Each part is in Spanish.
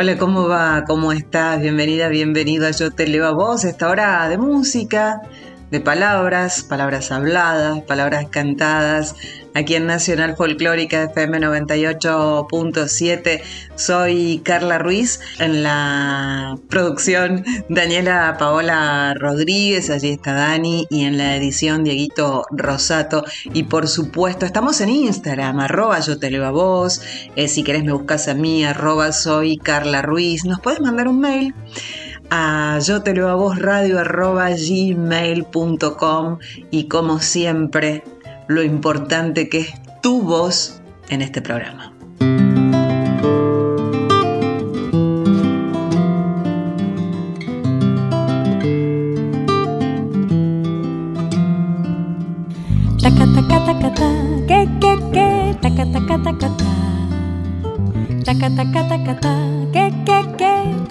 Hola, ¿cómo va? ¿Cómo estás? Bienvenida, bienvenido a Yo Te Leo a Vos, esta hora de música, de palabras, palabras habladas, palabras cantadas, aquí en Nacional Folclórica FM 98.7. Soy Carla Ruiz, en la producción Daniela Paola Rodríguez, allí está Dani, y en la edición Dieguito Rosato. Y por supuesto, estamos en Instagram, arroba yo te leo a vos, eh, si querés me buscas a mí, arroba soy Carla Ruiz, nos puedes mandar un mail a yo te leo a vos radio arroba y como siempre lo importante que es tu voz en este programa. Taca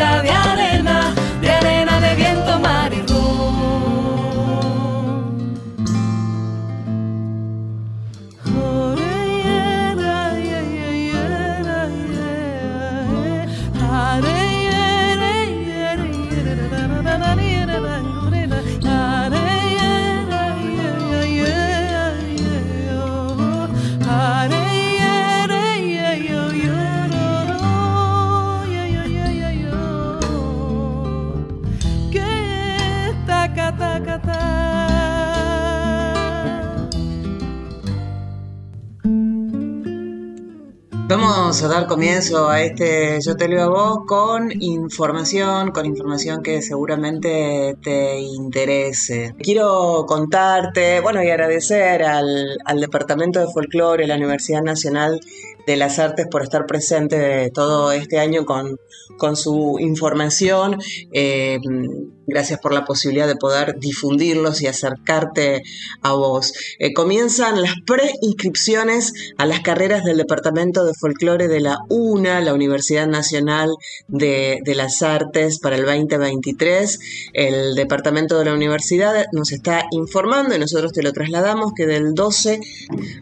arena, de arena Vamos a dar comienzo a este Yo te leo a vos con información, con información que seguramente te interese. Quiero contarte, bueno, y agradecer al, Departamento de Folclore la Universidad Nacional de las Artes por estar presente todo este año con, con su información. Eh, gracias por la posibilidad de poder difundirlos y acercarte a vos. Eh, comienzan las preinscripciones a las carreras del Departamento de Folclore de la UNA, la Universidad Nacional de, de las Artes, para el 2023. El Departamento de la Universidad nos está informando y nosotros te lo trasladamos que del 12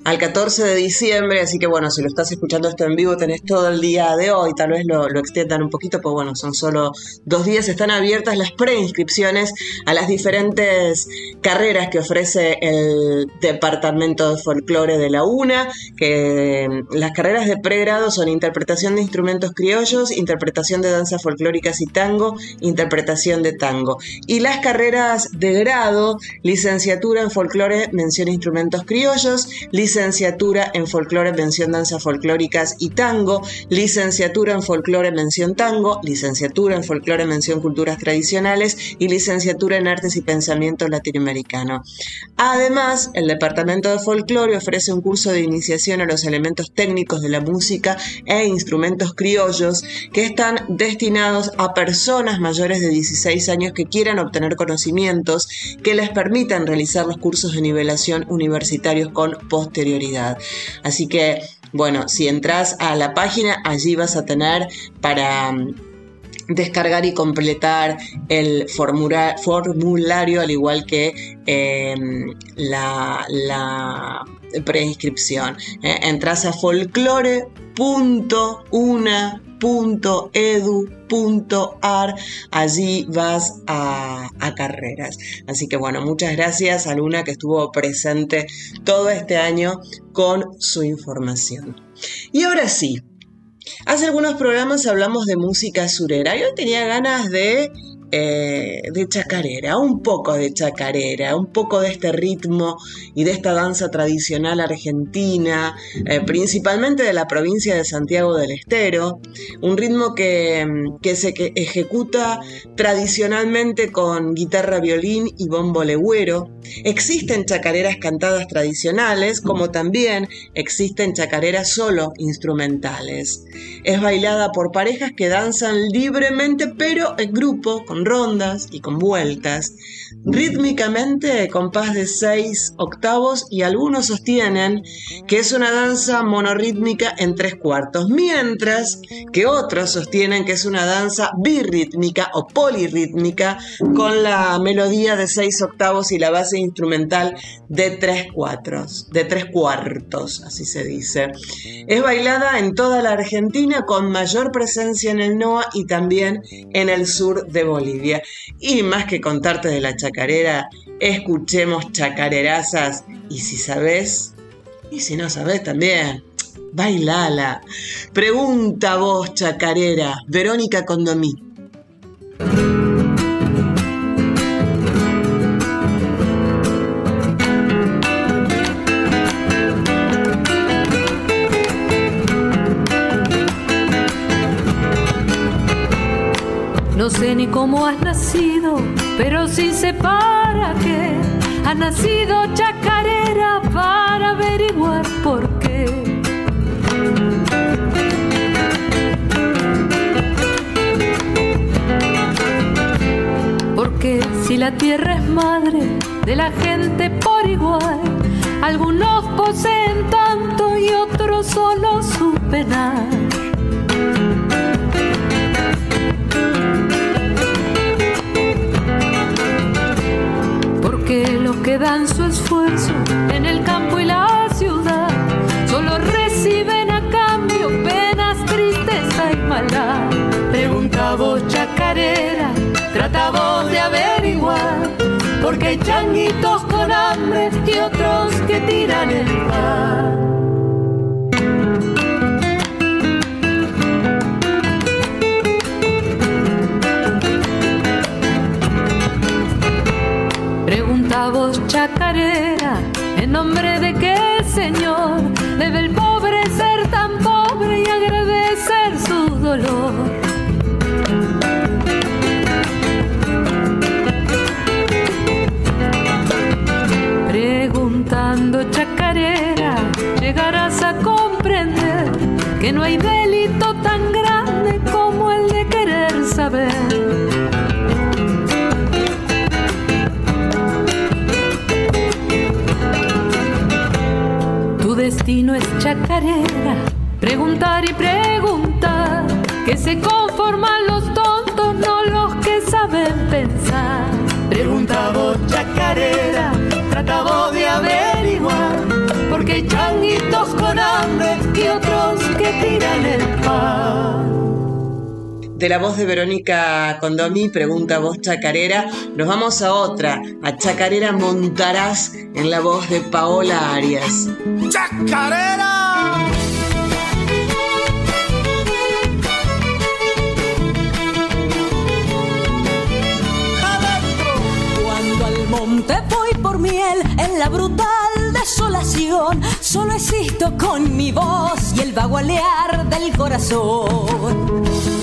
al 14 de diciembre, así que bueno, si lo estás escuchando esto en vivo tenés todo el día de hoy, tal vez lo, lo extiendan un poquito, pues bueno, son solo dos días, están abiertas las preinscripciones a las diferentes carreras que ofrece el Departamento de Folclore de la UNA, que mm, las carreras de pregrado son interpretación de instrumentos criollos, interpretación de danzas folclóricas y tango, interpretación de tango. Y las carreras de grado, licenciatura en folclore, mención instrumentos criollos, licenciatura en folclore, mención danzas folclóricas y tango, licenciatura en folclore, mención tango, licenciatura en folclore, mención culturas tradicionales y licenciatura en artes y pensamiento latinoamericano. Además, el Departamento de Folclore ofrece un curso de iniciación a los elementos técnicos de la música e instrumentos criollos que están destinados a personas mayores de 16 años que quieran obtener conocimientos que les permitan realizar los cursos de nivelación universitarios con posterioridad. Así que bueno, si entras a la página, allí vas a tener para descargar y completar el formulario, al igual que em, la, preinscripción. Eh, entras a folklore.una.edu.ar, allí vas a, a, carreras. Así que bueno, muchas gracias a Luna que estuvo presente todo este año con su información. Y ahora sí, Hace algunos programas hablamos de música surera y hoy tenía ganas de eh, de chacarera, un poco de chacarera, un poco de este ritmo y de esta danza tradicional argentina, eh, principalmente de la provincia de Santiago del Estero, un ritmo que, que se ejecuta tradicionalmente con guitarra, violín y bombo legüero. Existen chacareras cantadas tradicionales, como también existen chacareras solo instrumentales. Es bailada por parejas que danzan libremente pero en grupo, con rondas y con vueltas, rítmicamente compás de seis octavos y algunos sostienen que es una danza monorítmica en tres cuartos, mientras que otros sostienen que es una danza birrítmica o polirrítmica con la melodía de seis octavos y la base instrumental de tres cuartos, de tres cuartos, así se dice. Es bailada en toda la Argentina con mayor presencia en el NOA y también en el sur de Bolivia. Y más que contarte de la chacarera, escuchemos chacarerazas. Y si sabes, y si no sabes también, bailala. Pregunta vos, chacarera, Verónica Condomí. Cómo has nacido, pero sí sé para qué. Ha nacido chacarera para averiguar por qué. Porque si la tierra es madre de la gente por igual, algunos poseen tanto y otros solo su penar. Que dan su esfuerzo en el campo y la ciudad, solo reciben a cambio penas, tristeza y maldad. Pregunta vos, chacarera, trata vos de averiguar, porque hay changuitos con hambre y otros que tiran el pan. Voz chacarera, en nombre de qué Señor debe el pobre ser tan pobre y agradecer su dolor. Preguntando chacarera, llegarás a comprender que no hay delito destino es chacarera, preguntar y preguntar, que se conforman los tontos, no los que saben pensar. Pregunta chacarera, trata vos de averiguar, porque hay changuitos con hambre y otros que tiran el pan de la voz de Verónica Condomi, pregunta voz chacarera, nos vamos a otra, a Chacarera Montarás en la voz de Paola Arias. ¡Chacarera! Cuando al monte voy por miel en la brutal desolación, solo existo con mi voz y el bagualear del corazón.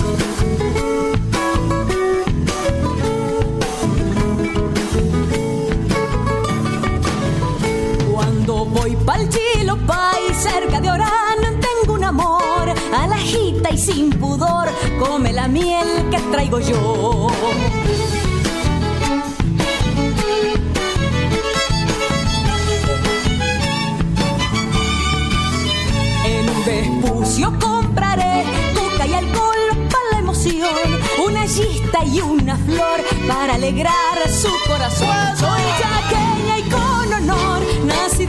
Voy pa'l chilo, y cerca de Orán tengo un amor, a la jita y sin pudor, come la miel que traigo yo. En Vespucio compraré coca y alcohol para la emoción, una gista y una flor para alegrar su corazón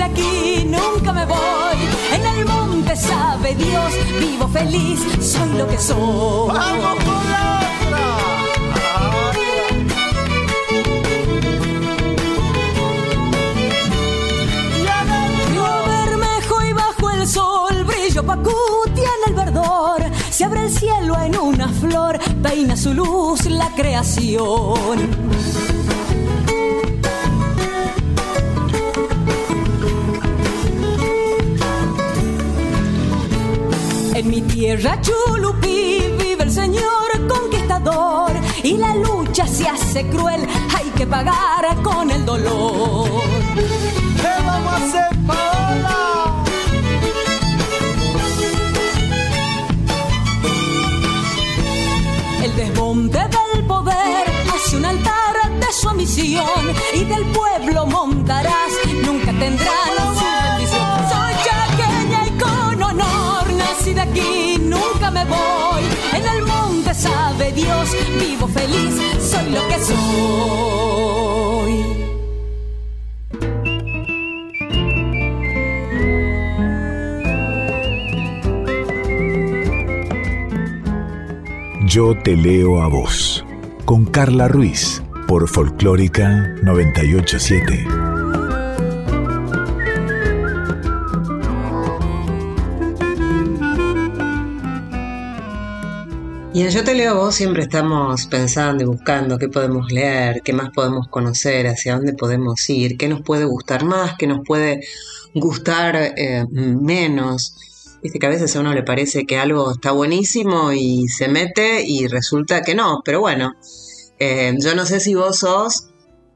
aquí, nunca me voy. En el monte sabe Dios, vivo feliz, soy lo que soy. ¡Vamos con la en el verdor, se abre el cielo en una flor, peina su luz la creación. En mi tierra Chulupí vive el Señor conquistador y la lucha se hace cruel, hay que pagar con el dolor. Dios, vivo feliz, soy lo que soy. Yo te leo a vos, con Carla Ruiz, por Folclórica 987. Y en Yo te leo vos siempre estamos pensando y buscando qué podemos leer, qué más podemos conocer, hacia dónde podemos ir, qué nos puede gustar más, qué nos puede gustar eh, menos. Viste que a veces a uno le parece que algo está buenísimo y se mete y resulta que no, pero bueno, eh, yo no sé si vos sos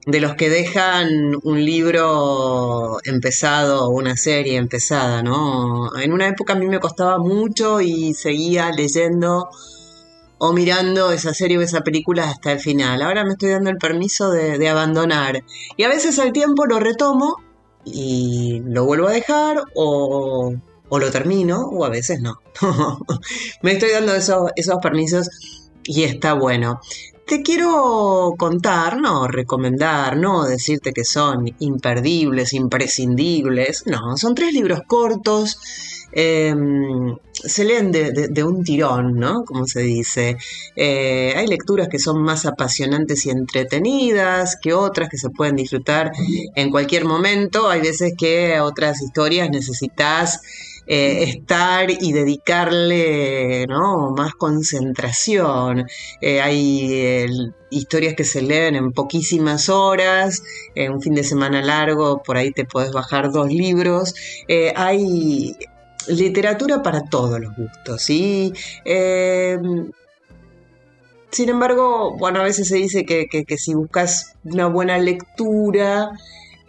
de los que dejan un libro empezado o una serie empezada, ¿no? En una época a mí me costaba mucho y seguía leyendo o mirando esa serie o esa película hasta el final. Ahora me estoy dando el permiso de, abandonar. Y a veces al tiempo lo retomo y lo vuelvo a dejar o o lo termino o a veces no. Me estoy dando esos permisos y está bueno. Te quiero contar, no recomendar, no decirte que son imperdibles, imprescindibles, no, son tres libros cortos, em, se leen de, un tirón, ¿no? Como se dice. Eh, hay lecturas que son más apasionantes y entretenidas que otras que se pueden disfrutar en cualquier momento. Hay veces que otras historias necesitas eh, estar y dedicarle más concentración. Eh, hay historias que se leen en poquísimas horas, en un fin de semana largo, por ahí te puedes bajar dos libros. Eh, hay literatura para todos los gustos, ¿sí? sin embargo, bueno, a veces se dice que si buscas una buena lectura,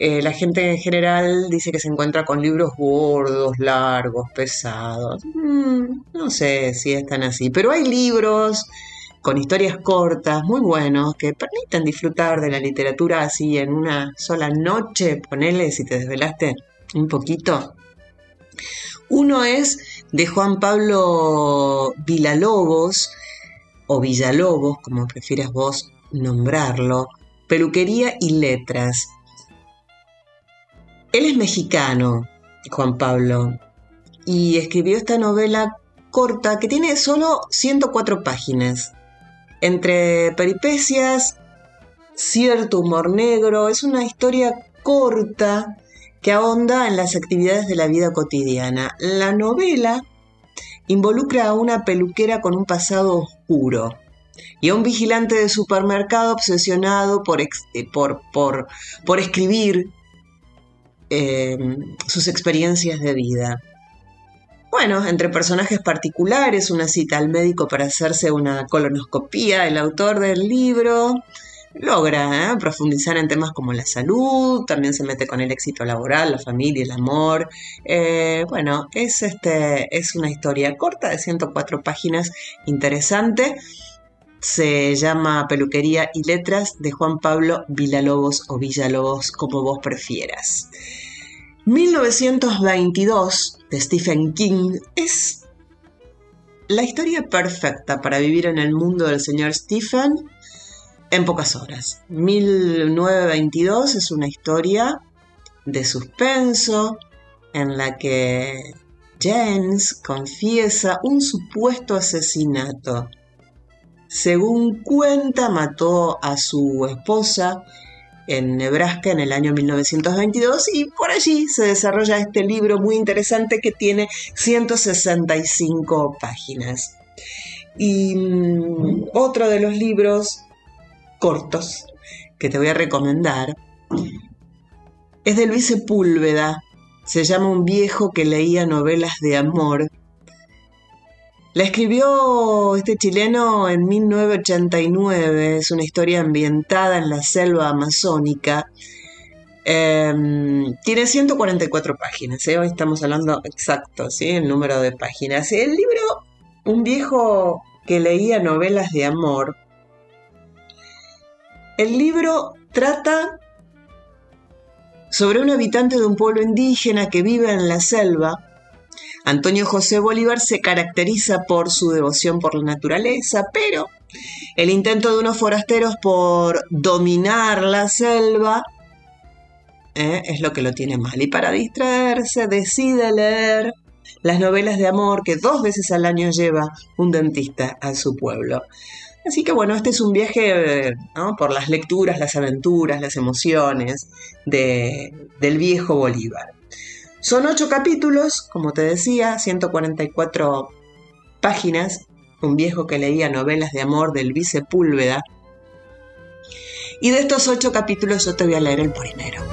eh, la gente en general dice que se encuentra con libros gordos, largos, pesados. Mm, no sé si es tan así, pero hay libros con historias cortas, muy buenos, que permiten disfrutar de la literatura así en una sola noche, ponele si te desvelaste un poquito. Uno es de Juan Pablo Villalobos, o Villalobos, como prefieras vos nombrarlo, Peluquería y Letras. Él es mexicano, Juan Pablo, y escribió esta novela corta que tiene solo 104 páginas. Entre peripecias, cierto humor negro, es una historia corta que ahonda en las actividades de la vida cotidiana. La novela involucra a una peluquera con un pasado oscuro y a un vigilante de supermercado obsesionado por, por, por, por escribir Em, sus experiencias de vida. Bueno, entre personajes particulares, una cita al médico para hacerse una colonoscopía, el autor del libro logra ¿eh? profundizar en temas como la salud, también se mete con el éxito laboral, la familia, el amor. Eh, bueno, es, este, es una historia corta de 104 páginas, interesante. Se llama Peluquería y Letras de Juan Pablo Villalobos o Villalobos, como vos prefieras. 1922 de Stephen King es la historia perfecta para vivir en el mundo del señor Stephen en pocas horas. 1922 es una historia de suspenso en la que James confiesa un supuesto asesinato. Según cuenta, mató a su esposa en Nebraska en el año 1922 y por allí se desarrolla este libro muy interesante que tiene 165 páginas. Y mm, otro de los libros cortos que te voy a recomendar es de Luis Sepúlveda, se llama Un viejo que leía novelas de amor. La escribió este chileno en 1989, es una historia ambientada en la selva amazónica. Em, tiene 144 páginas, ¿eh? hoy estamos hablando exacto, ¿sí? el número de páginas. El libro, un viejo que leía novelas de amor, el libro trata sobre un habitante de un pueblo indígena que vive en la selva. Antonio José Bolívar se caracteriza por su devoción por la naturaleza, pero el intento de unos forasteros por dominar la selva eh, es lo que lo tiene mal. Y para distraerse decide leer las novelas de amor que dos veces al año lleva un dentista a su pueblo. Así que bueno, este es un viaje por las lecturas, las aventuras, las emociones del viejo Bolívar. Son ocho capítulos, como te decía, 144 páginas, un viejo que leía novelas de amor del Vicepúlveda. Y de estos ocho capítulos yo te voy a leer el primero.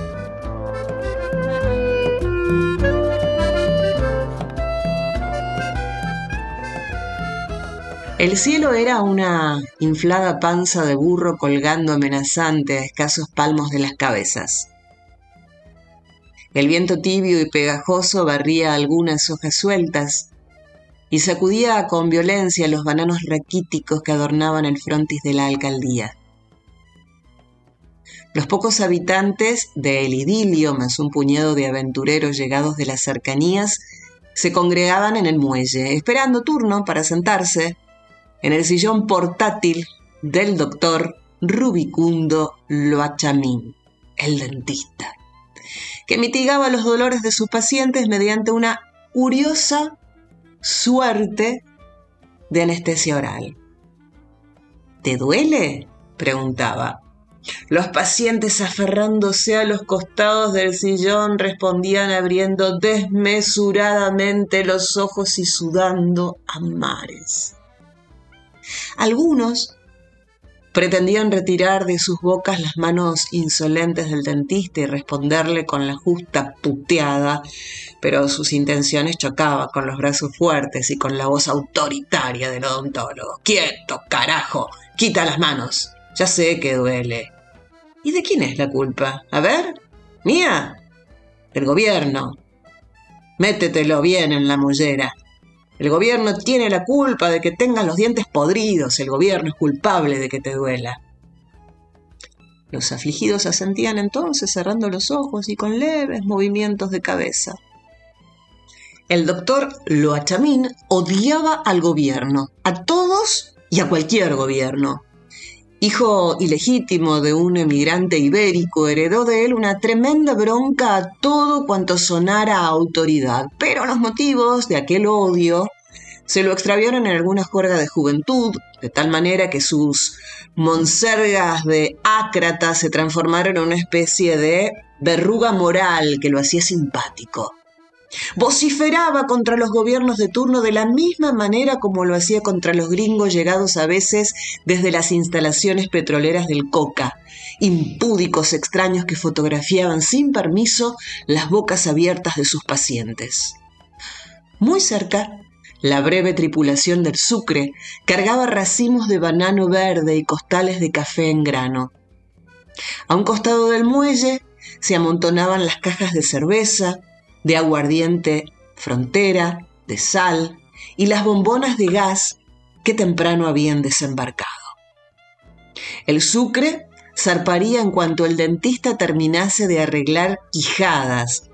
El cielo era una inflada panza de burro colgando amenazante a escasos palmos de las cabezas. El viento tibio y pegajoso barría algunas hojas sueltas y sacudía con violencia los bananos raquíticos que adornaban el frontis de la alcaldía. Los pocos habitantes de El Idilio, más un puñado de aventureros llegados de las cercanías, se congregaban en el muelle, esperando turno para sentarse en el sillón portátil del doctor Rubicundo Loachamín, el dentista, que mitigaba los dolores de sus pacientes mediante una curiosa suerte de anestesia oral. ¿Te duele? preguntaba. Los pacientes aferrándose a los costados del sillón respondían abriendo desmesuradamente los ojos y sudando a mares. Algunos pretendían retirar de sus bocas las manos insolentes del dentista y responderle con la justa puteada, pero sus intenciones chocaban con los brazos fuertes y con la voz autoritaria del odontólogo. ¡Quieto, carajo! ¡Quita las manos! Ya sé que duele. ¿Y de quién es la culpa? A ver, mía, del gobierno. Métetelo bien en la mollera. El gobierno tiene la culpa de que tengas los dientes podridos, el gobierno es culpable de que te duela. Los afligidos asentían entonces cerrando los ojos y con leves movimientos de cabeza. El doctor Loachamín odiaba al gobierno, a todos y a cualquier gobierno. Hijo ilegítimo de un emigrante ibérico, heredó de él una tremenda bronca a todo cuanto sonara autoridad, pero los motivos de aquel odio se lo extraviaron en alguna juerga de juventud, de tal manera que sus monsergas de ácrata se transformaron en una especie de verruga moral que lo hacía simpático. Vociferaba contra los gobiernos de turno de la misma manera como lo hacía contra los gringos llegados a veces desde las instalaciones petroleras del Coca, impúdicos extraños que fotografiaban sin permiso las bocas abiertas de sus pacientes. Muy cerca, la breve tripulación del Sucre cargaba racimos de banano verde y costales de café en grano. A un costado del muelle se amontonaban las cajas de cerveza, de aguardiente frontera, de sal y las bombonas de gas que temprano habían desembarcado. El sucre zarparía en cuanto el dentista terminase de arreglar quijadas.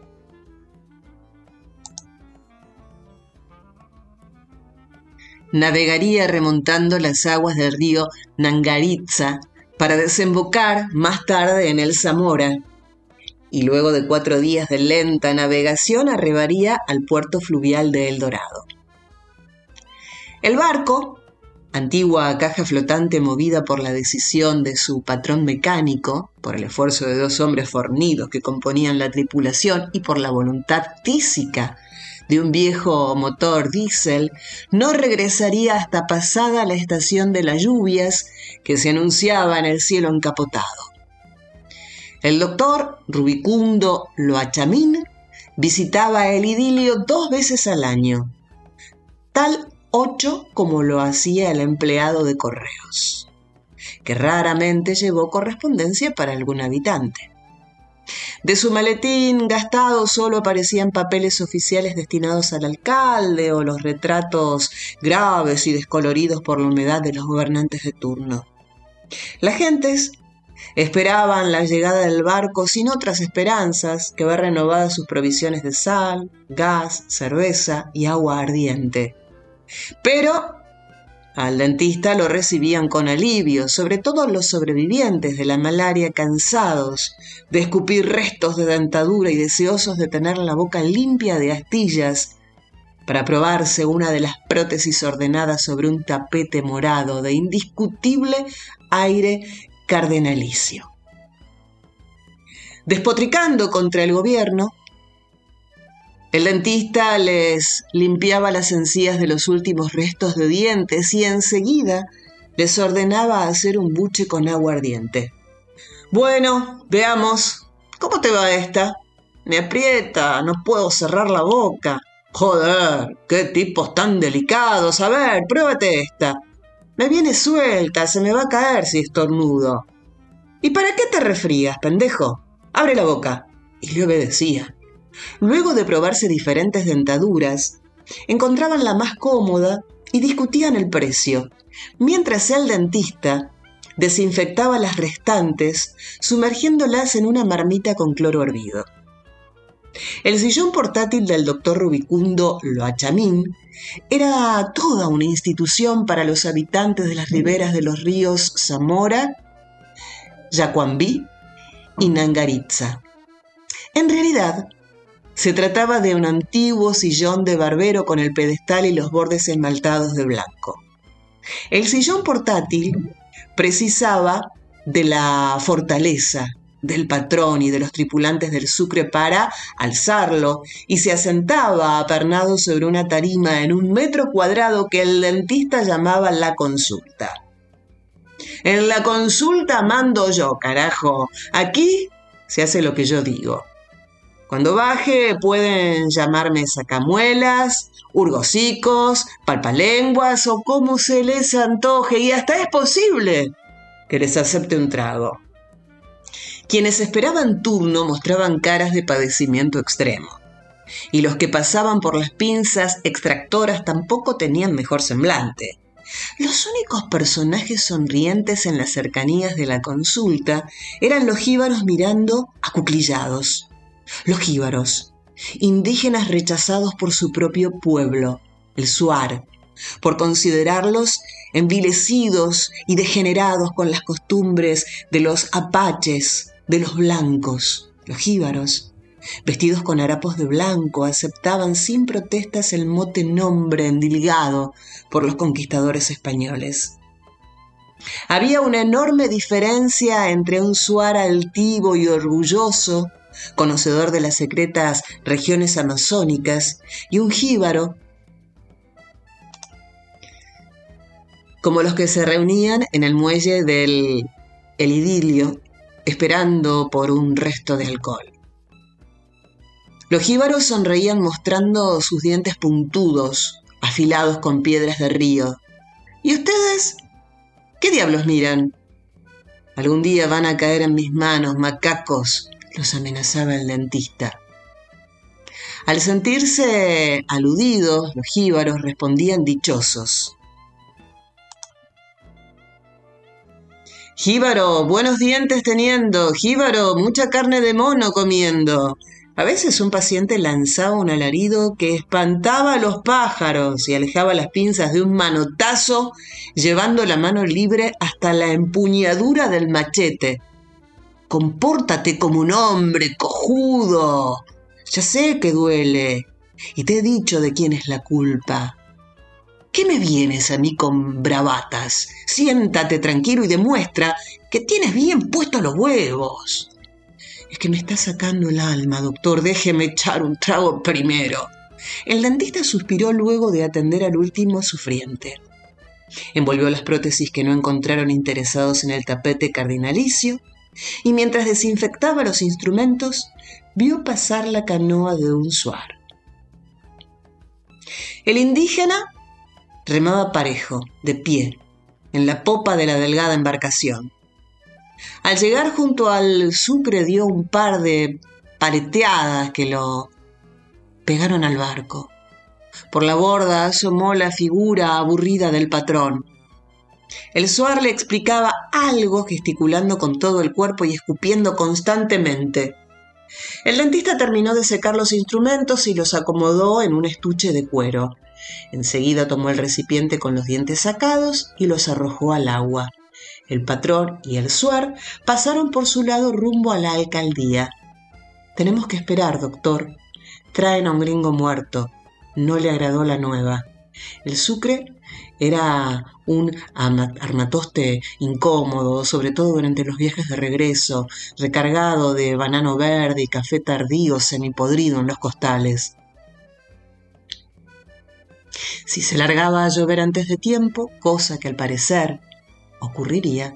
Navegaría remontando las aguas del río Nangaritza para desembocar más tarde en el Zamora, y luego de cuatro días de lenta navegación arribaría al puerto fluvial de El Dorado. El barco, antigua caja flotante movida por la decisión de su patrón mecánico, por el esfuerzo de dos hombres fornidos que componían la tripulación y por la voluntad física de un viejo motor diésel, no regresaría hasta pasada la estación de las lluvias que se anunciaba en el cielo encapotado. El doctor Rubicundo Loachamín visitaba el idilio dos veces al año, tal ocho como lo hacía el empleado de correos, que raramente llevó correspondencia para algún habitante. De su maletín gastado solo aparecían papeles oficiales destinados al alcalde o los retratos graves y descoloridos por la humedad de los gobernantes de turno. Las gentes esperaban la llegada del barco sin otras esperanzas que ver renovadas sus provisiones de sal, gas, cerveza y agua ardiente. Pero al dentista lo recibían con alivio, sobre todo los sobrevivientes de la malaria cansados de escupir restos de dentadura y deseosos de tener la boca limpia de astillas para probarse una de las prótesis ordenadas sobre un tapete morado de indiscutible aire cardenalicio. Despotricando contra el gobierno, el dentista les limpiaba las encías de los últimos restos de dientes y enseguida les ordenaba hacer un buche con agua ardiente. Bueno, veamos. ¿Cómo te va esta? Me aprieta, no puedo cerrar la boca. Joder, qué tipos tan delicados. A ver, pruébate esta. Me viene suelta, se me va a caer si estornudo. ¿Y para qué te refrías, pendejo? Abre la boca. Y le obedecía. Luego de probarse diferentes dentaduras, encontraban la más cómoda y discutían el precio, mientras el dentista desinfectaba las restantes, sumergiéndolas en una marmita con cloro hervido. El sillón portátil del doctor Rubicundo Loachamín era toda una institución para los habitantes de las riberas de los ríos Zamora, Yacuambí y Nangaritza. En realidad, se trataba de un antiguo sillón de barbero con el pedestal y los bordes esmaltados de blanco. El sillón portátil precisaba de la fortaleza del patrón y de los tripulantes del Sucre para alzarlo y se asentaba apernado sobre una tarima en un metro cuadrado que el dentista llamaba la consulta. En la consulta mando yo, carajo. Aquí se hace lo que yo digo. Cuando baje pueden llamarme sacamuelas, urgocicos, palpalenguas o como se les antoje y hasta es posible que les acepte un trago. Quienes esperaban turno mostraban caras de padecimiento extremo, y los que pasaban por las pinzas extractoras tampoco tenían mejor semblante. Los únicos personajes sonrientes en las cercanías de la consulta eran los jíbaros mirando acuclillados. Los jíbaros, indígenas rechazados por su propio pueblo, el Suar, por considerarlos envilecidos y degenerados con las costumbres de los apaches, de los blancos, los jíbaros, vestidos con harapos de blanco, aceptaban sin protestas el mote nombre endilgado por los conquistadores españoles. Había una enorme diferencia entre un suar altivo y orgulloso conocedor de las secretas regiones amazónicas, y un jíbaro, como los que se reunían en el muelle del el idilio, esperando por un resto de alcohol. Los jíbaros sonreían mostrando sus dientes puntudos, afilados con piedras de río. ¿Y ustedes? ¿Qué diablos miran? Algún día van a caer en mis manos, macacos, los amenazaba el dentista. Al sentirse aludidos, los jíbaros respondían dichosos. Jíbaro, buenos dientes teniendo, jíbaro, mucha carne de mono comiendo. A veces un paciente lanzaba un alarido que espantaba a los pájaros y alejaba las pinzas de un manotazo, llevando la mano libre hasta la empuñadura del machete. Compórtate como un hombre, cojudo. Ya sé que duele, y te he dicho de quién es la culpa. ¿Qué me vienes a mí con bravatas? Siéntate tranquilo y demuestra que tienes bien puestos los huevos. Es que me está sacando el alma, doctor. Déjeme echar un trago primero. El dentista suspiró luego de atender al último sufriente. Envolvió las prótesis que no encontraron interesados en el tapete cardinalicio y mientras desinfectaba los instrumentos, vio pasar la canoa de un suar. El indígena remaba parejo, de pie, en la popa de la delgada embarcación. Al llegar junto al sucre dio un par de paleteadas que lo pegaron al barco. Por la borda asomó la figura aburrida del patrón. El suar le explicaba algo gesticulando con todo el cuerpo y escupiendo constantemente. El dentista terminó de secar los instrumentos y los acomodó en un estuche de cuero. Enseguida tomó el recipiente con los dientes sacados y los arrojó al agua. El patrón y el suar pasaron por su lado rumbo a la alcaldía. Tenemos que esperar, doctor. Traen a un gringo muerto. No le agradó la nueva. El sucre era un armatoste incómodo, sobre todo durante los viajes de regreso, recargado de banano verde y café tardío semipodrido en los costales. Si se largaba a llover antes de tiempo, cosa que al parecer ocurriría,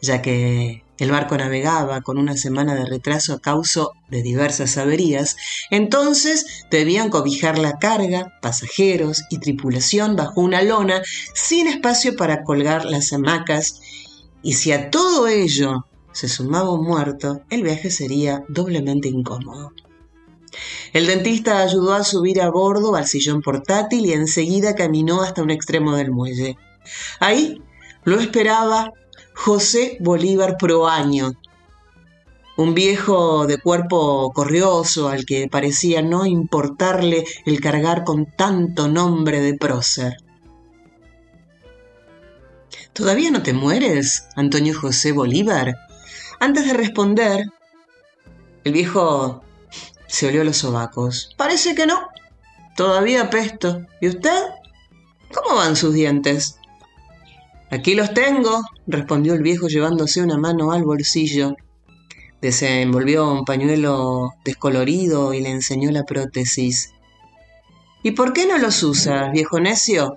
ya que el barco navegaba con una semana de retraso a causa de diversas averías, entonces debían cobijar la carga, pasajeros y tripulación bajo una lona sin espacio para colgar las hamacas, y si a todo ello se sumaba un muerto, el viaje sería doblemente incómodo. El dentista ayudó a subir a bordo al sillón portátil y enseguida caminó hasta un extremo del muelle. Ahí lo esperaba José Bolívar Proaño, un viejo de cuerpo corrioso al que parecía no importarle el cargar con tanto nombre de prócer. ¿Todavía no te mueres, Antonio José Bolívar? Antes de responder, el viejo se olió los sobacos. Parece que no. Todavía pesto. ¿Y usted? ¿Cómo van sus dientes? Aquí los tengo, respondió el viejo llevándose una mano al bolsillo. Desenvolvió un pañuelo descolorido y le enseñó la prótesis. ¿Y por qué no los usas, viejo necio?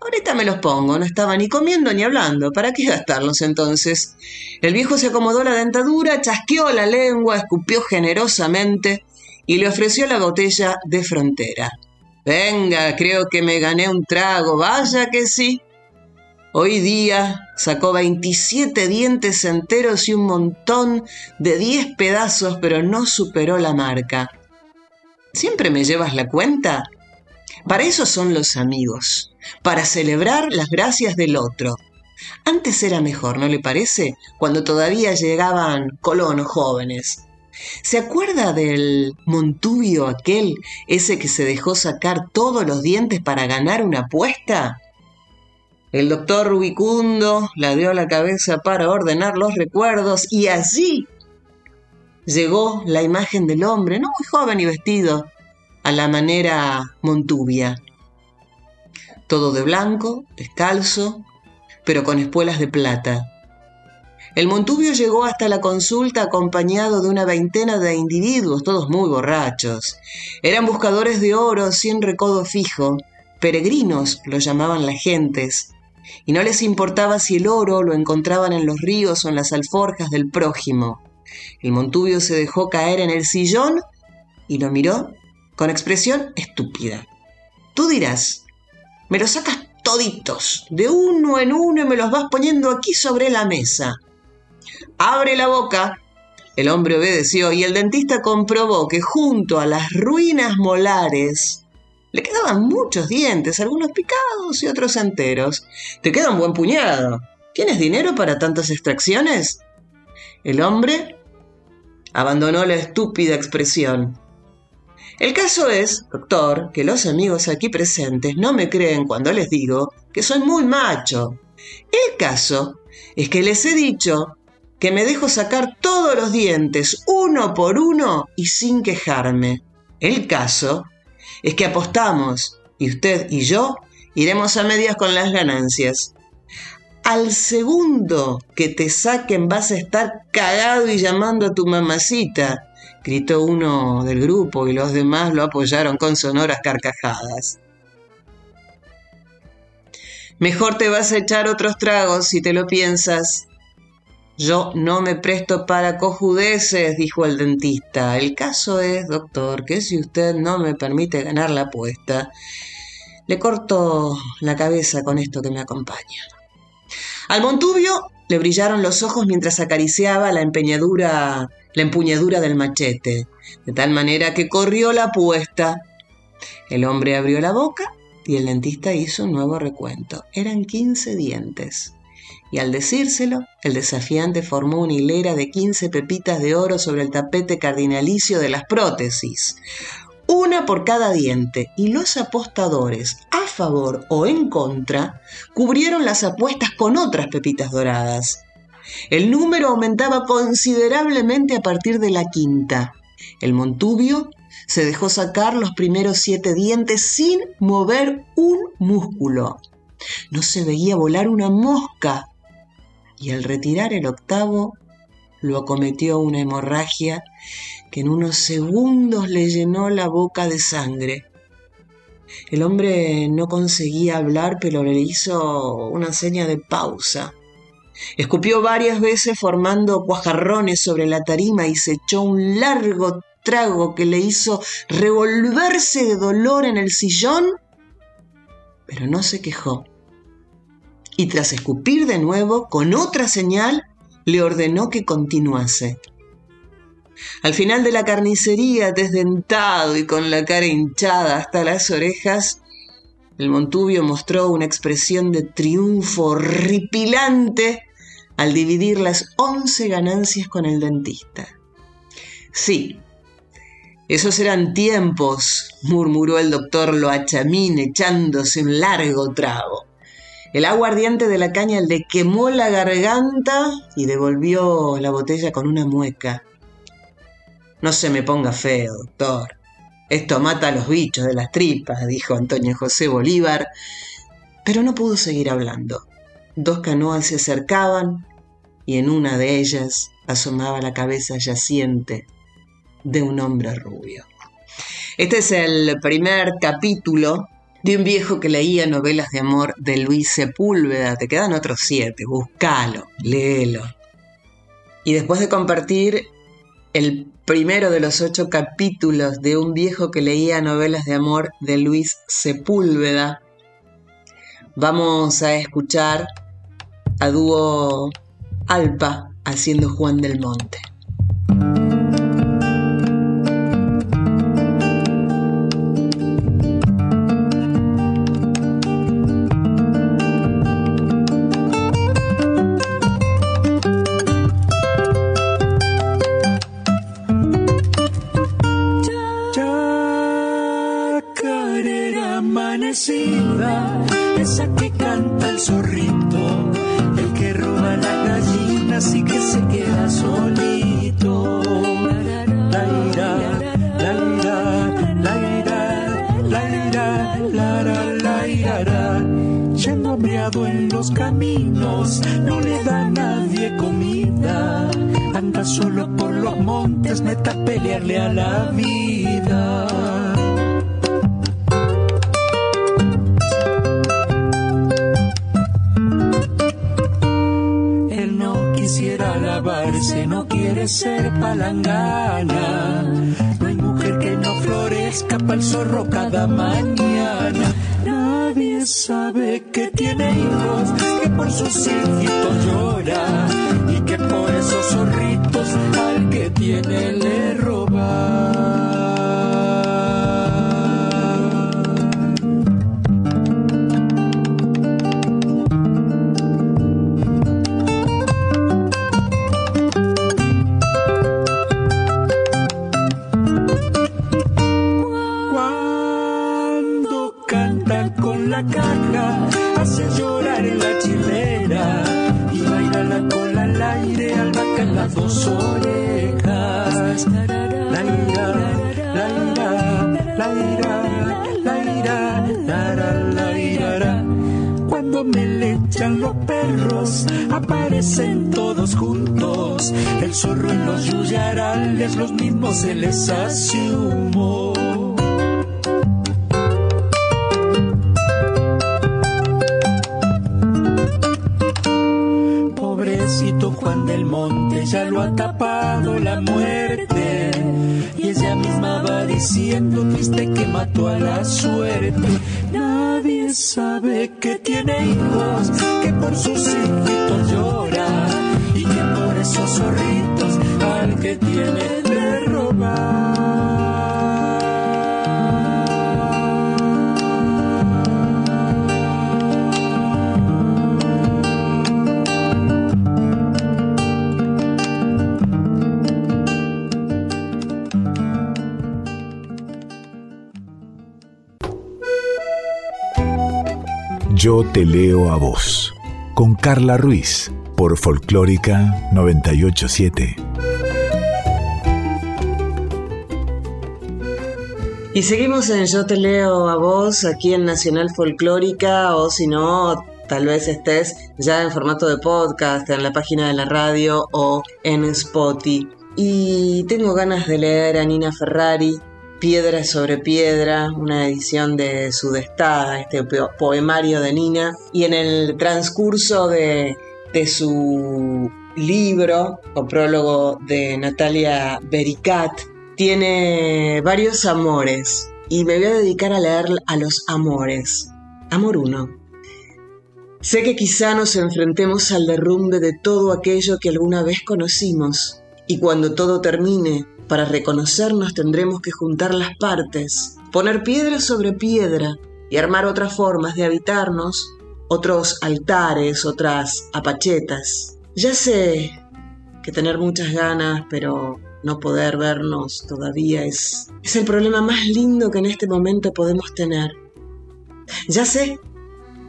Ahorita me los pongo, no estaba ni comiendo ni hablando. ¿Para qué gastarlos entonces? El viejo se acomodó la dentadura, chasqueó la lengua, escupió generosamente y le ofreció la botella de frontera. Venga, creo que me gané un trago, vaya que sí. Hoy día sacó 27 dientes enteros y un montón de 10 pedazos, pero no superó la marca. ¿Siempre me llevas la cuenta? Para eso son los amigos, para celebrar las gracias del otro. Antes era mejor, ¿no le parece? Cuando todavía llegaban colonos jóvenes. ¿Se acuerda del Montubio aquel, ese que se dejó sacar todos los dientes para ganar una apuesta? El doctor Rubicundo la dio la cabeza para ordenar los recuerdos y allí llegó la imagen del hombre, no muy joven y vestido, a la manera montubia. Todo de blanco, descalzo, pero con espuelas de plata. El Montubio llegó hasta la consulta acompañado de una veintena de individuos, todos muy borrachos. Eran buscadores de oro sin recodo fijo, peregrinos lo llamaban las gentes, y no les importaba si el oro lo encontraban en los ríos o en las alforjas del prójimo. El Montubio se dejó caer en el sillón y lo miró con expresión estúpida. Tú dirás, me los sacas toditos, de uno en uno y me los vas poniendo aquí sobre la mesa. Abre la boca. El hombre obedeció y el dentista comprobó que junto a las ruinas molares le quedaban muchos dientes, algunos picados y otros enteros. Te queda un buen puñado. ¿Tienes dinero para tantas extracciones? El hombre abandonó la estúpida expresión. El caso es, doctor, que los amigos aquí presentes no me creen cuando les digo que soy muy macho. El caso es que les he dicho que me dejo sacar todos los dientes uno por uno y sin quejarme. El caso es que apostamos y usted y yo iremos a medias con las ganancias. Al segundo que te saquen vas a estar cagado y llamando a tu mamacita, gritó uno del grupo y los demás lo apoyaron con sonoras carcajadas. Mejor te vas a echar otros tragos si te lo piensas. Yo no me presto para cojudeces, dijo el dentista. El caso es, doctor, que si usted no me permite ganar la apuesta, le corto la cabeza con esto que me acompaña. Al Montubio le brillaron los ojos mientras acariciaba la empeñadura, la empuñadura del machete, de tal manera que corrió la apuesta. El hombre abrió la boca y el dentista hizo un nuevo recuento. Eran 15 dientes. Y al decírselo, el desafiante formó una hilera de 15 pepitas de oro sobre el tapete cardinalicio de las prótesis. Una por cada diente, y los apostadores, a favor o en contra, cubrieron las apuestas con otras pepitas doradas. El número aumentaba considerablemente a partir de la quinta. El Montubio se dejó sacar los primeros siete dientes sin mover un músculo. No se veía volar una mosca. Y al retirar el octavo, lo acometió una hemorragia que en unos segundos le llenó la boca de sangre. El hombre no conseguía hablar, pero le hizo una seña de pausa. Escupió varias veces formando cuajarrones sobre la tarima y se echó un largo trago que le hizo revolverse de dolor en el sillón, pero no se quejó. Y tras escupir de nuevo, con otra señal, le ordenó que continuase. Al final de la carnicería, desdentado y con la cara hinchada hasta las orejas, el Montubio mostró una expresión de triunfo horripilante al dividir las once ganancias con el dentista. Sí, esos eran tiempos, murmuró el doctor Loachamín echándose un largo trago. El agua ardiente de la caña le quemó la garganta y devolvió la botella con una mueca. No se me ponga feo, doctor. Esto mata a los bichos de las tripas, dijo Antonio José Bolívar, pero no pudo seguir hablando. Dos canoas se acercaban y en una de ellas asomaba la cabeza yaciente de un hombre rubio. Este es el primer capítulo de un viejo que leía novelas de amor de Luis Sepúlveda. Te quedan otros siete, búscalo, léelo. Y después de compartir el primero de los ocho capítulos de un viejo que leía novelas de amor de Luis Sepúlveda, vamos a escuchar a dúo Alpa haciendo Juan del Monte. Pelearle a la vida. Él no quisiera lavarse, no quiere ser palangana. No hay mujer que no florezca para el zorro cada mañana. Nadie sabe que tiene hijos, que por sus hijitos llora zorritos al que tiene le roba. Los perros, aparecen todos juntos. El zorro y los yuyarales, los mismos se les hace humo. Por sus hijitos llora. Y que por esos zorritos al que tiene de robar. Yo te leo a vos. Con Carla Ruiz. Por Folclórica 987. Y seguimos en Yo te leo a vos aquí en Nacional Folclórica o si no, tal vez estés ya en formato de podcast en la página de la radio o en Spotify. Y tengo ganas de leer a Nina Ferrari, Piedra sobre Piedra, una edición de Sudestada, este po- poemario de Nina. Y en el transcurso de, de su libro o prólogo de Natalia Bericat, tiene varios amores. Y me voy a dedicar a leer a los amores. Amor 1. Sé que quizá nos enfrentemos al derrumbe de todo aquello que alguna vez conocimos, y cuando todo termine, para reconocernos tendremos que juntar las partes, poner piedra sobre piedra y armar otras formas de habitarnos, otros altares, otras apachetas. Ya sé que tener muchas ganas, pero no poder vernos todavía es, es el problema más lindo que en este momento podemos tener. Ya sé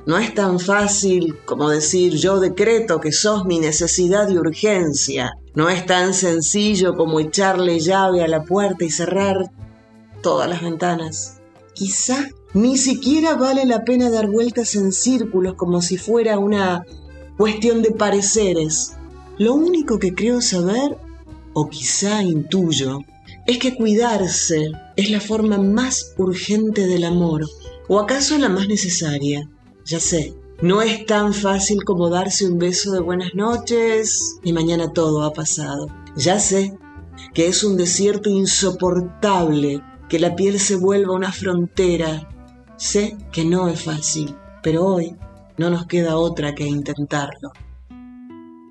no es tan fácil como decir yo decreto que sos mi necesidad y urgencia. No es tan sencillo como echarle llave a la puerta y cerrar todas las ventanas. Quizá ni siquiera vale la pena dar vueltas en círculos como si fuera una cuestión de pareceres. Lo único que creo saber, o quizá intuyo, es que cuidarse es la forma más urgente del amor, o acaso la más necesaria. Ya sé, no es tan fácil como darse un beso de buenas noches y mañana todo ha pasado. Ya sé que es un desierto insoportable que la piel se vuelva una frontera. Sé que no es fácil, pero hoy no nos queda otra que intentarlo.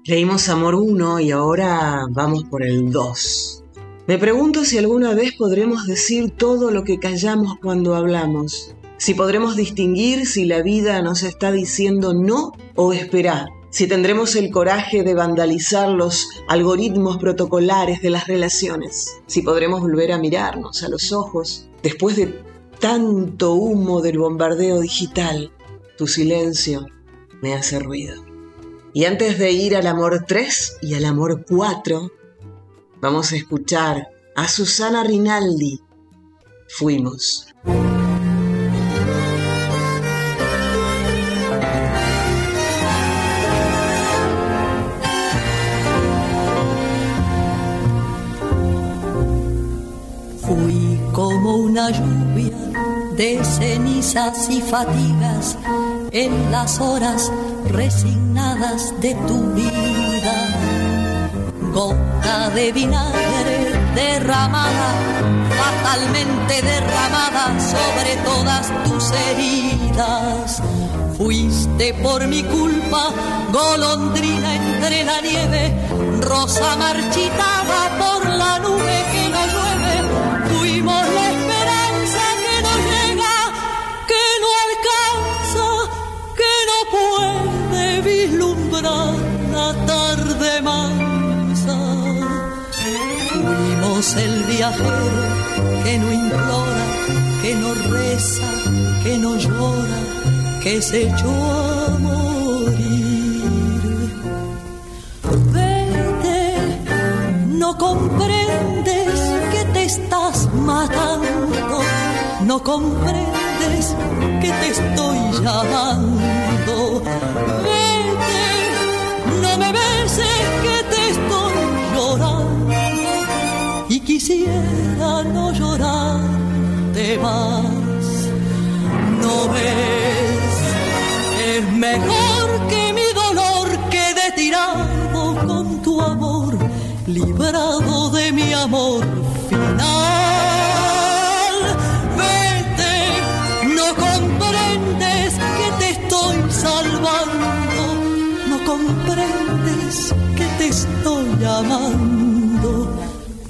Leímos Amor 1 y ahora vamos por el 2. Me pregunto si alguna vez podremos decir todo lo que callamos cuando hablamos. Si podremos distinguir si la vida nos está diciendo no o esperar. Si tendremos el coraje de vandalizar los algoritmos protocolares de las relaciones. Si podremos volver a mirarnos a los ojos después de tanto humo del bombardeo digital. Tu silencio me hace ruido. Y antes de ir al amor 3 y al amor 4, vamos a escuchar a Susana Rinaldi. Fuimos. Una lluvia de cenizas y fatigas en las horas resignadas de tu vida. Gota de vinagre derramada, fatalmente derramada sobre todas tus heridas. Fuiste por mi culpa, golondrina entre la nieve, rosa marchitada por la nube que no implora, que no reza, que no llora, que se echó a morir. Vete, no comprendes que te estás matando, no comprendes que te estoy llamando. Vete, quisiera no llorarte más. No ves, es mejor que mi dolor quede tirado con tu amor, librado de mi amor comprendes que te estoy llamando.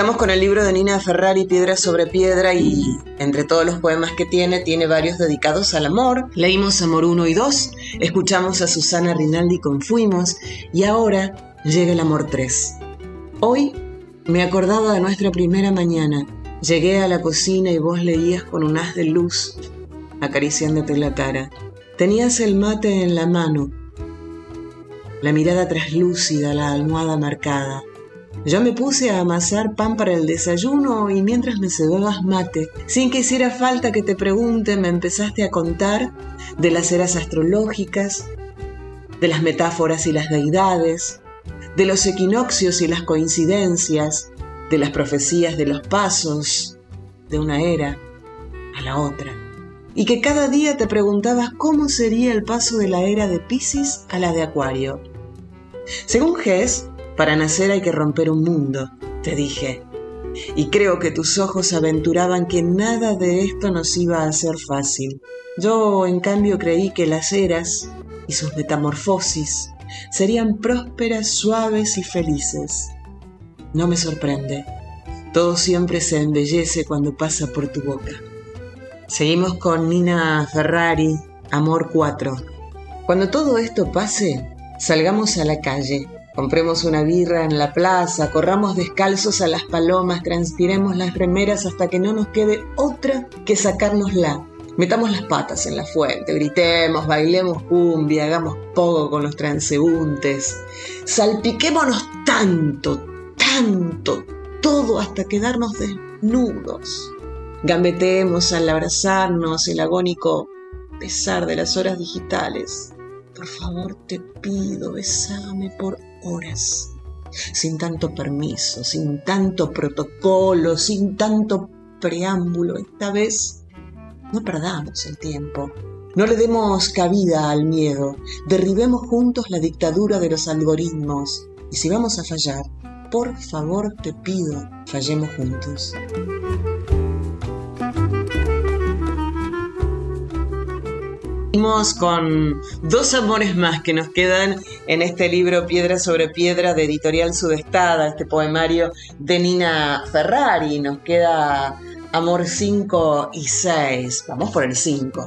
estamos con el libro de Nina Ferrari, Piedra sobre Piedra, y entre todos los poemas que tiene, tiene varios dedicados al amor. Leímos Amor 1 y 2, escuchamos a Susana Rinaldi con Fuimos, y ahora llega el Amor 3. Hoy me acordaba de nuestra primera mañana. Llegué a la cocina y vos leías con un haz de luz, acariciándote la cara. Tenías el mate en la mano, la mirada traslúcida, la almohada marcada. Yo me puse a amasar pan para el desayuno y mientras me cebabas mate, sin que hiciera falta que te pregunte, me empezaste a contar de las eras astrológicas, de las metáforas y las deidades, de los equinoccios y las coincidencias, de las profecías de los pasos de una era a la otra. Y que cada día te preguntabas cómo sería el paso de la era de Pisces a la de Acuario. Según Hess, para nacer hay que romper un mundo, te dije. Y creo que tus ojos aventuraban que nada de esto nos iba a ser fácil. Yo, en cambio, creí que las eras y sus metamorfosis serían prósperas, suaves y felices. No me sorprende. Todo siempre se embellece cuando pasa por tu boca. Seguimos con Nina Ferrari, Amor 4. Cuando todo esto pase, salgamos a la calle Compremos una birra en la plaza, corramos descalzos a las palomas, transpiremos las remeras hasta que no nos quede otra que sacárnosla. Metamos las patas en la fuente, gritemos, bailemos cumbia, hagamos poco con los transeúntes. Salpiquémonos tanto, tanto, todo hasta quedarnos desnudos. Gambeteemos al abrazarnos el agónico pesar de las horas digitales. Por favor, te pido, besame por horas, sin tanto permiso, sin tanto protocolo, sin tanto preámbulo. Esta vez no perdamos el tiempo. No le demos cabida al miedo. Derribemos juntos la dictadura de los algoritmos. Y si vamos a fallar, por favor te pido, fallemos juntos. Seguimos con dos amores más que nos quedan en este libro Piedra sobre Piedra de Editorial Sudestada, este poemario de Nina Ferrari. Nos queda Amor 5 y 6. Vamos por el 5.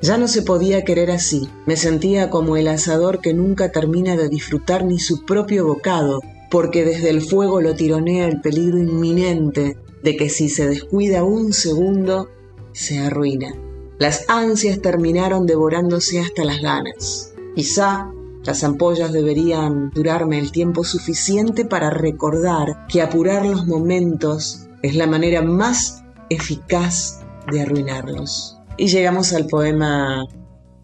Ya no se podía querer así. Me sentía como el asador que nunca termina de disfrutar ni su propio bocado, porque desde el fuego lo tironea el peligro inminente de que si se descuida un segundo, se arruina. Las ansias terminaron devorándose hasta las ganas. Quizá Las ampollas deberían durarme el tiempo suficiente para recordar que apurar los momentos es la manera más eficaz de arruinarlos. Y llegamos al poema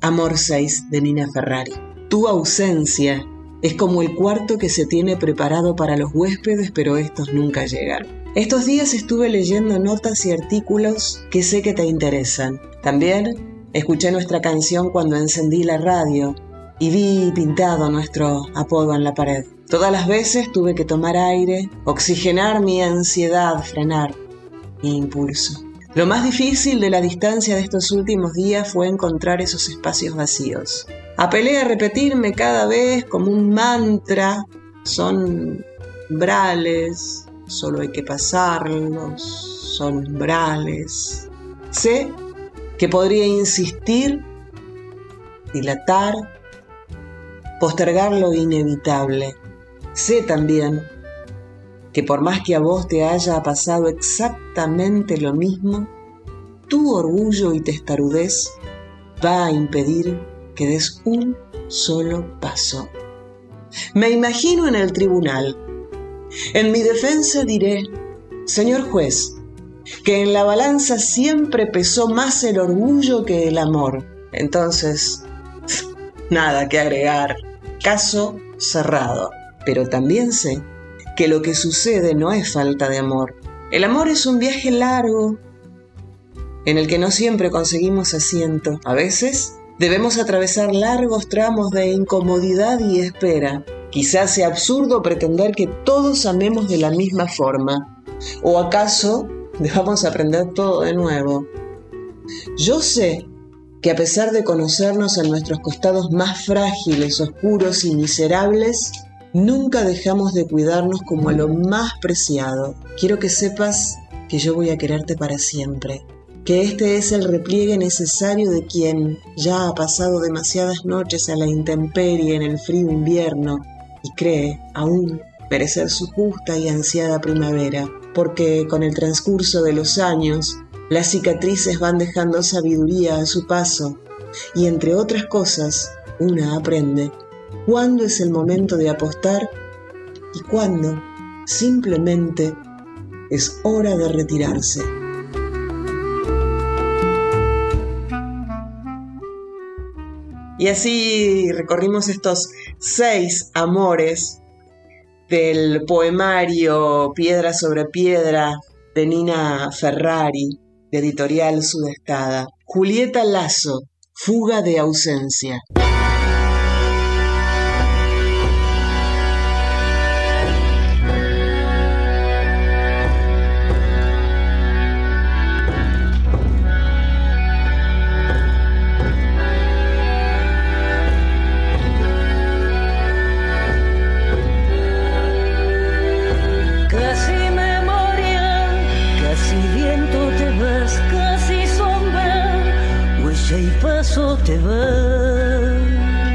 Amor 6 de Nina Ferrari. Tu ausencia es como el cuarto que se tiene preparado para los huéspedes, pero estos nunca llegan. Estos días estuve leyendo notas y artículos que sé que te interesan. También escuché nuestra canción cuando encendí la radio y vi pintado nuestro apodo en la pared. Todas las veces tuve que tomar aire, oxigenar mi ansiedad, frenar mi impulso. Lo más difícil de la distancia de estos últimos días fue encontrar esos espacios vacíos. Apelé a repetirme cada vez como un mantra. Son umbrales, solo hay que pasarlos, son umbrales. Sé que podría insistir, dilatar, postergar lo inevitable. Sé también que por más que a vos te haya pasado exactamente lo mismo, tu orgullo y testarudez va a impedir que des un solo paso. Me imagino en el tribunal. En mi defensa diré, señor juez, que en la balanza siempre pesó más el orgullo que el amor. Entonces, nada que agregar. Caso cerrado. Pero también sé que lo que sucede no es falta de amor. El amor es un viaje largo en el que no siempre conseguimos asiento. A veces debemos atravesar largos tramos de incomodidad y espera. Quizás sea absurdo pretender que todos amemos de la misma forma. ¿O acaso debamos aprender todo de nuevo? Yo sé que a pesar de conocernos en nuestros costados más frágiles, oscuros y miserables, nunca dejamos de cuidarnos como a lo más preciado. Quiero que sepas que yo voy a quererte para siempre, que este es el repliegue necesario de quien ya ha pasado demasiadas noches a la intemperie en el frío invierno y cree aún merecer su justa y ansiada primavera, porque con el transcurso de los años las cicatrices van dejando sabiduría a su paso y entre otras cosas una aprende cuándo es el momento de apostar y cuándo simplemente es hora de retirarse. Y así recorrimos estos seis amores del poemario Piedra sobre Piedra de Nina Ferrari, de editorial Sudestada. Julieta Lazo, Fuga de ausencia. paso te vas.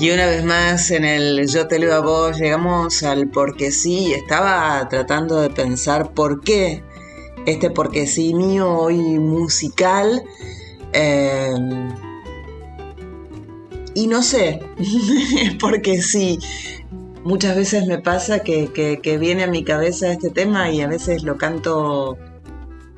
Y una vez más en el Yo te leo a vos llegamos al porque sí. Estaba tratando de pensar por qué este porque sí mío hoy musical. Em, y no sé, porque sí. Muchas veces me pasa que, viene a mi cabeza este tema y a veces lo canto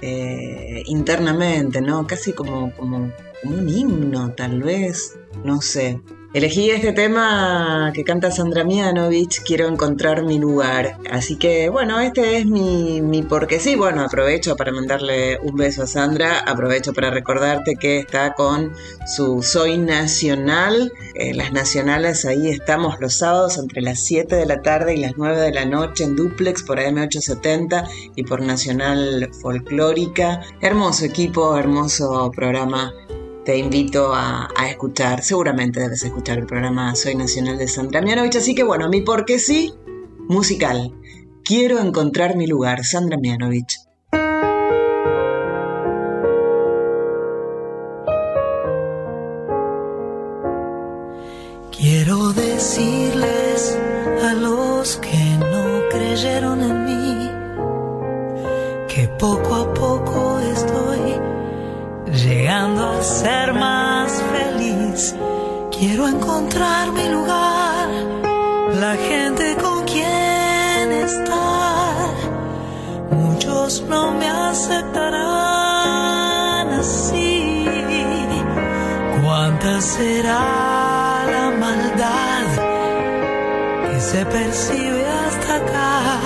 eh, internamente, ¿no? Casi como, como, como un himno, tal vez. No sé. Elegí este tema que canta Sandra Mianovich, Quiero encontrar mi lugar. Así que bueno, este es mi, mi porque sí. Bueno, aprovecho para mandarle un beso a Sandra, aprovecho para recordarte que está con su Soy Nacional. En las nacionales ahí estamos los sábados entre las 7 de la tarde y las 9 de la noche en duplex por AM870 y por Nacional Folclórica. Hermoso equipo, hermoso programa te invito a, escuchar, seguramente debes escuchar el programa Soy Nacional de Sandra Mianovich, así que bueno, mi porque sí, musical. Quiero encontrar mi lugar, Sandra Mianovich. Quiero decirles a ser más feliz. Quiero encontrar mi lugar, la gente con quien estar. Muchos no me aceptarán así. ¿Cuánta será la maldad que se percibe hasta acá?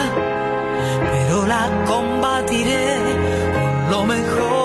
Pero la combatiré con lo mejor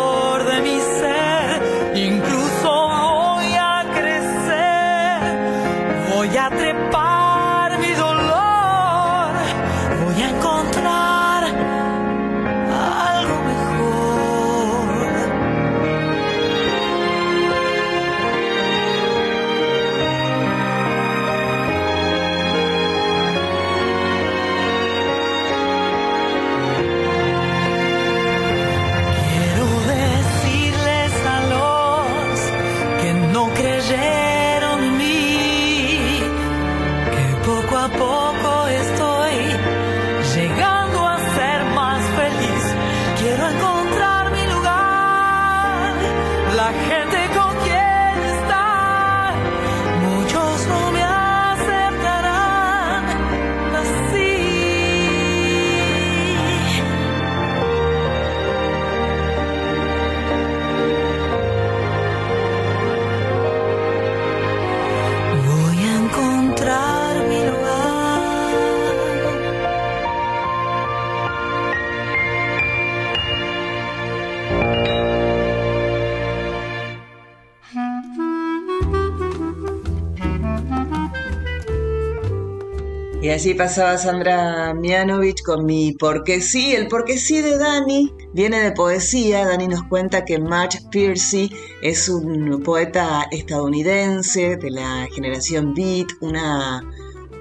Y así pasaba Sandra Mianovich con mi porque sí. El porque sí de Dani viene de poesía. Dani nos cuenta que Marge Piercy es un poeta estadounidense de la generación Beat, una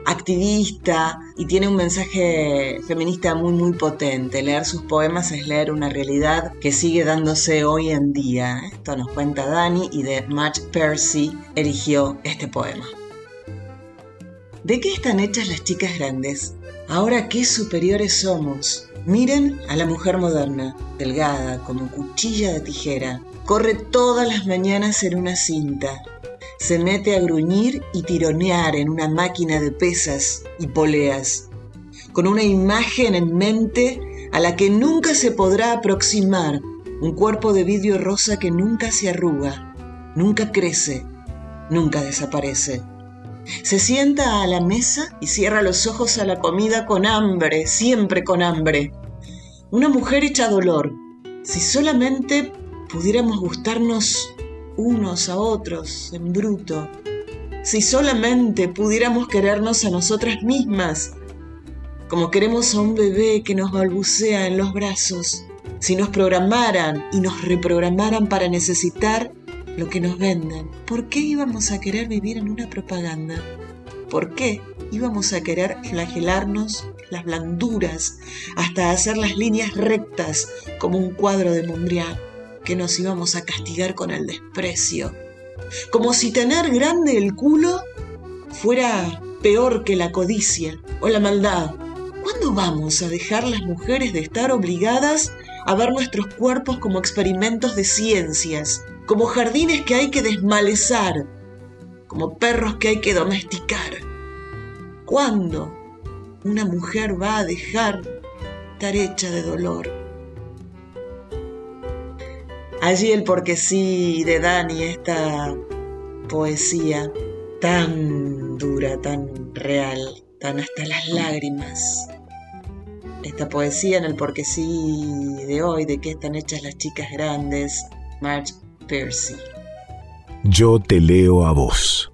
activista y tiene un mensaje feminista muy muy potente. Leer sus poemas es leer una realidad que sigue dándose hoy en día. Esto nos cuenta Dani y de Marge Piercy eligió este poema. ¿De qué están hechas las chicas grandes? Ahora qué superiores somos. Miren a la mujer moderna, delgada como cuchilla de tijera. Corre todas las mañanas en una cinta. Se mete a gruñir y tironear en una máquina de pesas y poleas. Con una imagen en mente a la que nunca se podrá aproximar. Un cuerpo de vidrio rosa que nunca se arruga, nunca crece, nunca desaparece. Se sienta a la mesa y cierra los ojos a la comida con hambre, siempre con hambre. Una mujer hecha dolor. Si solamente pudiéramos gustarnos unos a otros en bruto. Si solamente pudiéramos querernos a nosotras mismas, como queremos a un bebé que nos balbucea en los brazos. Si nos programaran y nos reprogramaran para necesitar lo que nos venden. ¿Por qué íbamos a querer vivir en una propaganda? ¿Por qué íbamos a querer flagelarnos las blanduras hasta hacer las líneas rectas como un cuadro de Mondrian? Que nos íbamos a castigar con el desprecio. Como si tener grande el culo fuera peor que la codicia o la maldad. ¿Cuándo vamos a dejar las mujeres de estar obligadas a ver nuestros cuerpos como experimentos de ciencias, como jardines que hay que desmalezar, como perros que hay que domesticar? ¿Cuándo una mujer va a dejar estar hecha de dolor? Allí el porque sí de Dani, esta poesía tan dura, tan real, tan hasta las lágrimas. Esta poesía en el porque sí de hoy, de qué están hechas las chicas grandes, Marge Percy. Yo te leo a vos.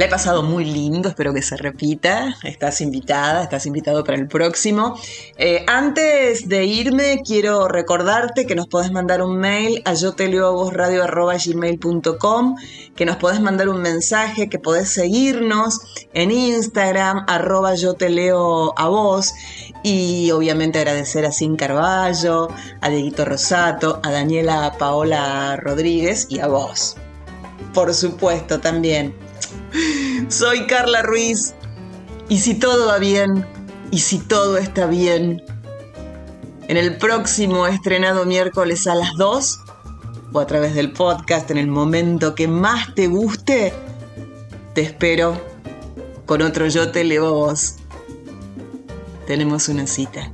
La he pasado muy lindo, espero que se repita. Estás invitada, estás invitado para el próximo. Eh, antes de irme, quiero recordarte que nos podés mandar un mail a yo te leo a vos radio gmail.com, que nos podés mandar un mensaje, que podés seguirnos en Instagram, arroba yo te leo a vos. Y obviamente agradecer a Sin Carballo, a Dieguito Rosato, a Daniela Paola Rodríguez y a vos. Por supuesto, también soy Carla Ruiz y si todo va bien y si todo está bien, en el próximo estrenado miércoles a las 2 o a través del podcast en el momento que más te guste, te espero con otro Yo te leo vos. Tenemos una cita.